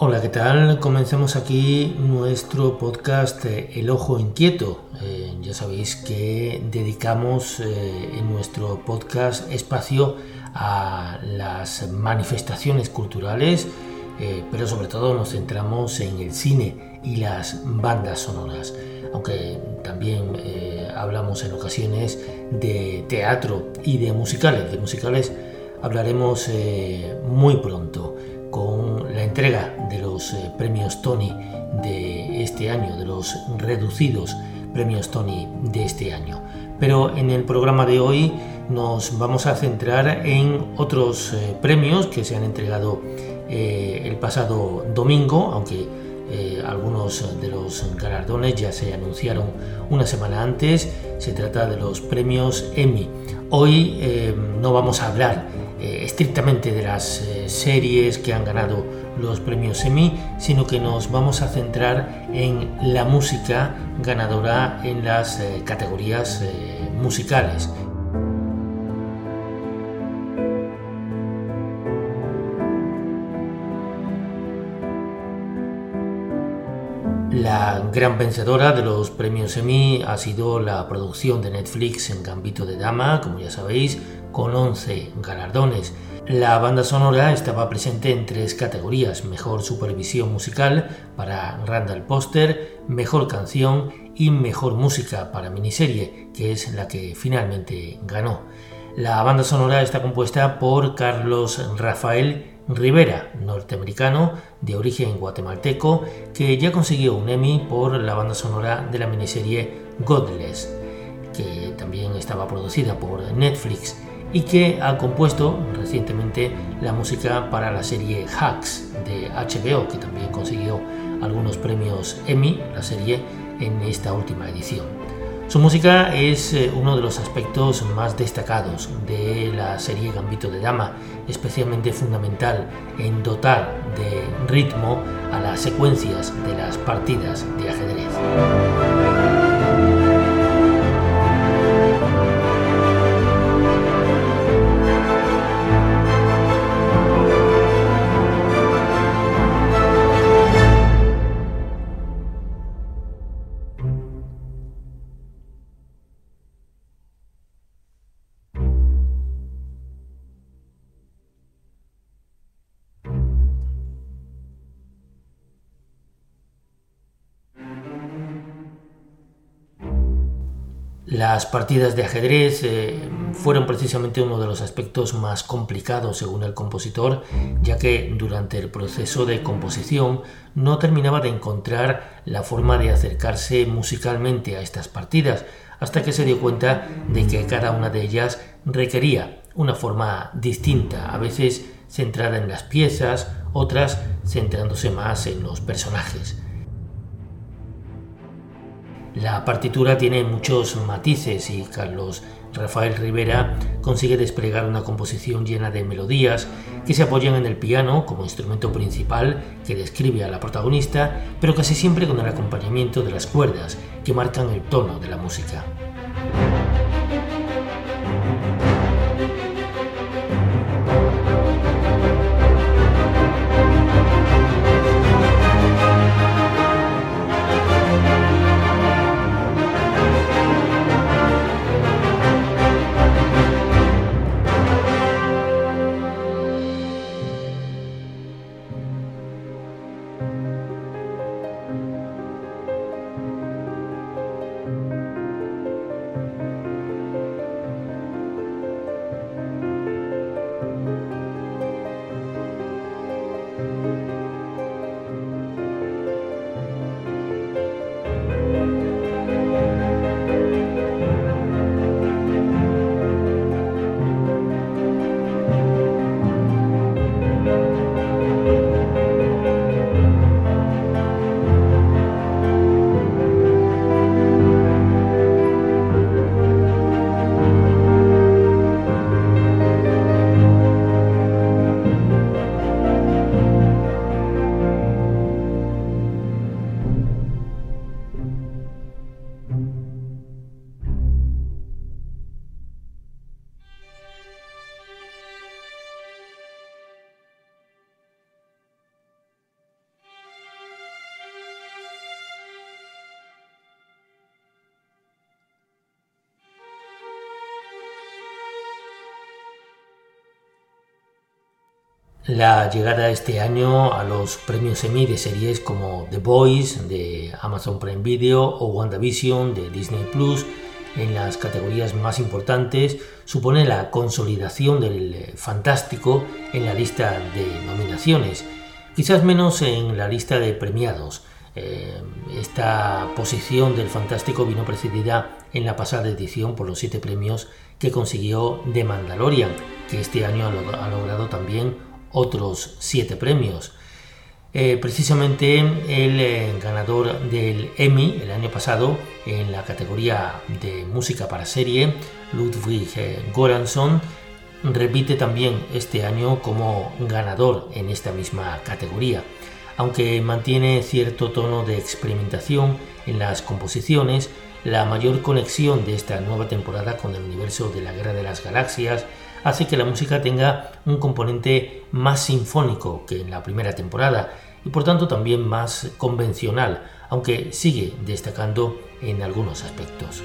Hola, ¿qué tal? Comencemos aquí nuestro podcast eh, El Ojo Inquieto. Eh, ya sabéis que dedicamos eh, en nuestro podcast espacio a las manifestaciones culturales, pero sobre todo nos centramos en el cine y las bandas sonoras, aunque también hablamos en ocasiones de teatro y de musicales. De musicales hablaremos muy pronto con la entrega de los eh, premios Tony de este año, de los reducidos premios Tony de este año. Pero en el programa de hoy nos vamos a centrar en otros eh, premios que se han entregado eh, el pasado domingo, aunque algunos de los galardones ya se anunciaron una semana antes. Se trata de los premios Emmy. Hoy no vamos a hablar eh, estrictamente de las eh, series que han ganado los premios Emmy, sino que nos vamos a centrar en la música ganadora en las eh, categorías musicales. La gran vencedora de los premios Emmy ha sido la producción de Netflix en Gambito de Dama, como ya sabéis, con 11 galardones. La banda sonora estaba presente en tres categorías, mejor supervisión musical para Randall Poster, mejor canción y mejor música para miniserie, que es la que finalmente ganó. La banda sonora está compuesta por Carlos Rafael Rivera, norteamericano de origen guatemalteco, que ya consiguió un Emmy por la banda sonora de la miniserie Godless, que también estaba producida por Netflix y que ha compuesto recientemente la música para la serie Hacks de HBO, que también consiguió algunos premios Emmy, la serie, en esta última edición. Su música es eh, uno de los aspectos más destacados de la serie Gambito de Dama, especialmente fundamental en dotar de ritmo a las secuencias de las partidas de ajedrez. Las partidas de ajedrez eh, fueron precisamente uno de los aspectos más complicados según el compositor, ya que durante el proceso de composición no terminaba de encontrar la forma de acercarse musicalmente a estas partidas, hasta que se dio cuenta de que cada una de ellas requería una forma distinta, a veces centrada en las piezas, otras centrándose más en los personajes. La partitura tiene muchos matices y Carlos Rafael Rivera consigue desplegar una composición llena de melodías que se apoyan en el piano como instrumento principal que describe a la protagonista, pero casi siempre con el acompañamiento de las cuerdas que marcan el tono de la música. La llegada este año a los premios Emmy de series como The Boys de Amazon Prime Video o WandaVision de Disney Plus en las categorías más importantes supone la consolidación del fantástico en la lista de nominaciones, quizás menos en la lista de premiados. Eh, esta posición del fantástico vino precedida en la pasada edición por los siete premios que consiguió The Mandalorian, que este año ha logrado también otros siete premios. Eh, precisamente el eh, ganador del Emmy el año pasado en la categoría de música para serie, Ludwig eh, Goransson, repite también este año como ganador en esta misma categoría. Aunque mantiene cierto tono de experimentación en las composiciones, la mayor conexión de esta nueva temporada con el universo de la Guerra de las Galaxias hace que la música tenga un componente más sinfónico que en la primera temporada y por tanto también más convencional, aunque sigue destacando en algunos aspectos.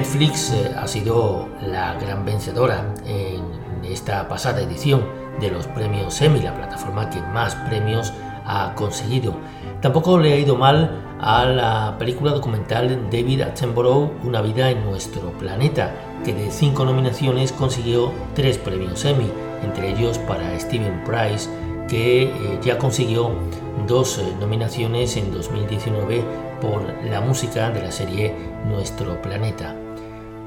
Netflix eh, ha sido la gran vencedora en esta pasada edición de los premios Emmy, la plataforma que más premios ha conseguido. Tampoco le ha ido mal a la película documental David Attenborough, Una vida en nuestro planeta, que de cinco nominaciones consiguió tres premios Emmy, entre ellos para Steven Price, que eh, ya consiguió dos eh, nominaciones en 2019 por la música de la serie Nuestro Planeta.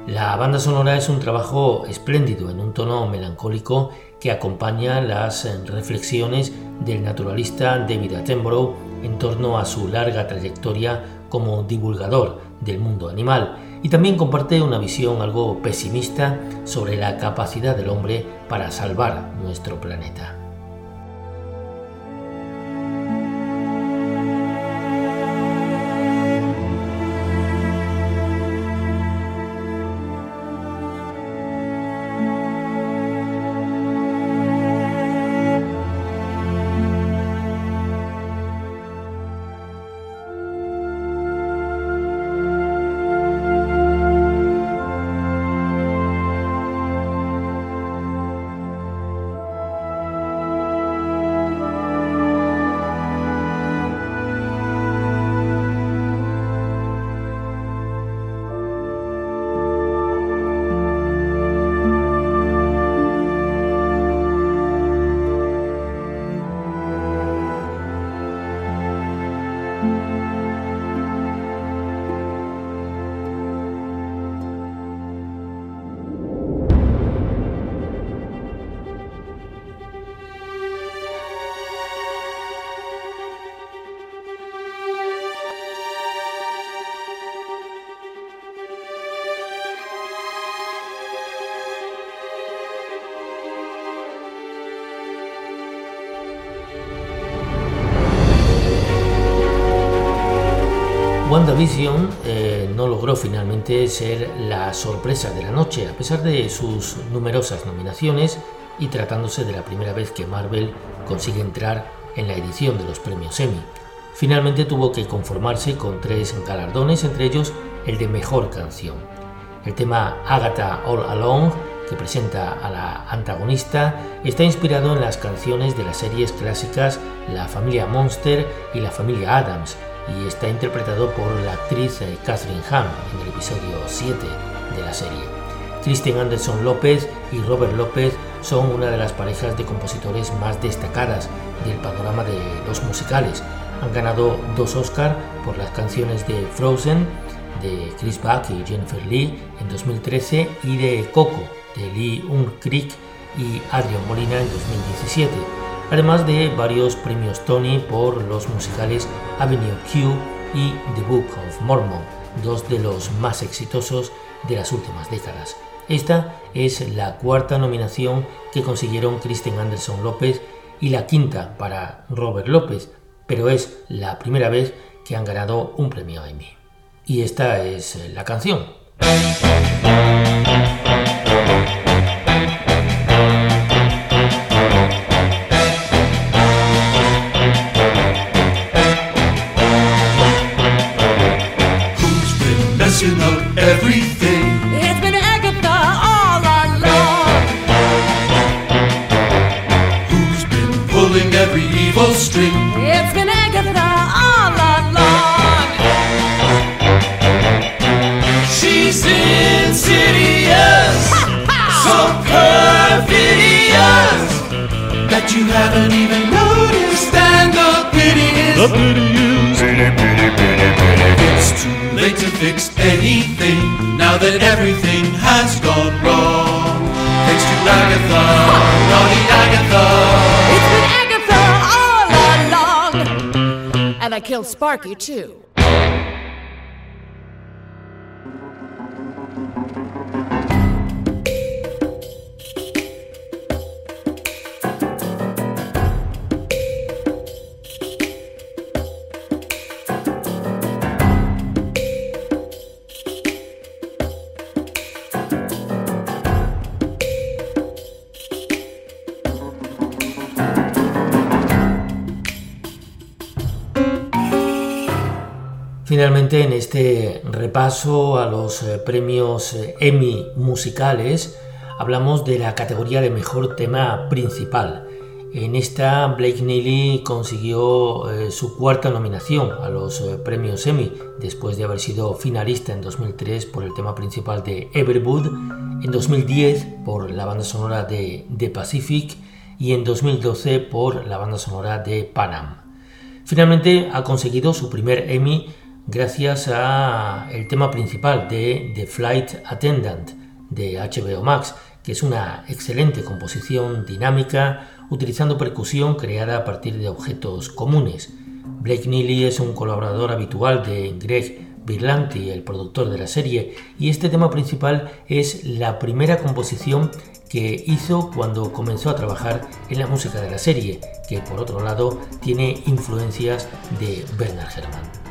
La banda sonora es un trabajo espléndido en un tono melancólico que acompaña las eh, reflexiones del naturalista David Attenborough en torno a su larga trayectoria como divulgador del mundo animal y también comparte una visión algo pesimista sobre la capacidad del hombre para salvar nuestro planeta. WandaVision eh, no logró finalmente ser la sorpresa de la noche, a pesar de sus numerosas nominaciones y tratándose de la primera vez que Marvel consigue entrar en la edición de los premios Emmy. Finalmente tuvo que conformarse con tres galardones, entre ellos el de Mejor Canción. El tema Agatha All Along, que presenta a la antagonista, está inspirado en las canciones de las series clásicas La familia Monster y La familia Adams, y está interpretado por la actriz eh, Catherine Hahn en el episodio 7 de la serie. Kristen Anderson López y Robert López son una de las parejas de compositores más destacadas del panorama de los musicales. Han ganado dos Oscar por las canciones de Frozen de Chris Buck y Jennifer Lee en 2013 y de Coco de Lee Un-Creek y Adrian Molina en 2017 además de varios premios Tony por los musicales Avenue Q y The Book of Mormon, dos de los más exitosos de las últimas décadas. Esta es la cuarta nominación que consiguieron Kristen Anderson López y la quinta para Robert López, pero es la primera vez que han ganado un premio Emmy. Y esta es la canción. Messing up everything. It's been Agatha all along. Who's been pulling every evil string? It's been Agatha all along. She's insidious, so perfidious that you haven't even noticed, and the pity is. The pity is. Pity, pity fix anything now that everything has gone wrong? Thanks to Agatha, naughty Agatha. It's been Agatha all along. And I killed Sparky too. Finalmente, en este repaso a los eh, premios eh, Emmy musicales, hablamos de la categoría de mejor tema principal. En esta, Blake Neely consiguió eh, su cuarta nominación a los premios Emmy, después de haber sido finalista en 2003 por el tema principal de Everwood, en 2010 por la banda sonora de The Pacific y en 2012 por la banda sonora de Panam. Finalmente ha conseguido su primer Emmy gracias a el tema principal de The Flight Attendant de HBO Max, que es una excelente composición dinámica utilizando percusión creada a partir de objetos comunes. Blake Neely es un colaborador habitual de Greg Berlanti, el productor de la serie, y este tema principal es la primera composición que hizo cuando comenzó a trabajar en la música de la serie, que por otro lado tiene influencias de Bernard Herrmann.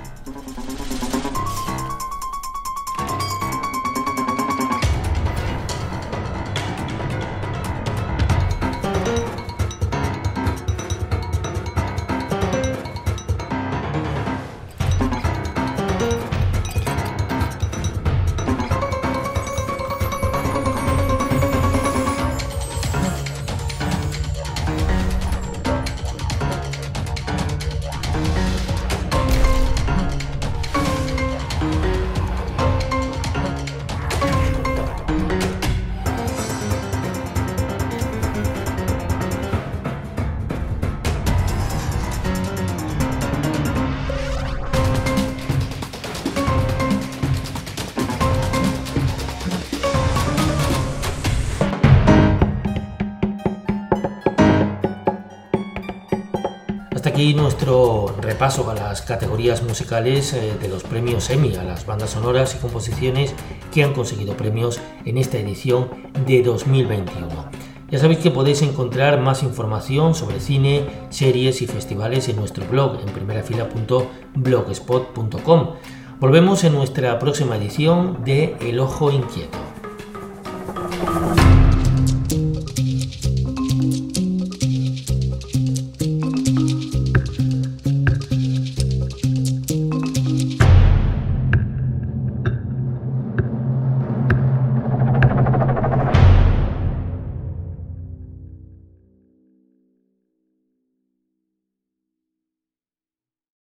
Nuestro repaso a las categorías musicales eh, de los premios Emmy, a las bandas sonoras y composiciones que han conseguido premios en esta edición de 2021. Ya sabéis que podéis encontrar más información sobre cine, series y festivales en nuestro blog en primerafila.blogspot.com. Volvemos en nuestra próxima edición de El Ojo Inquieto.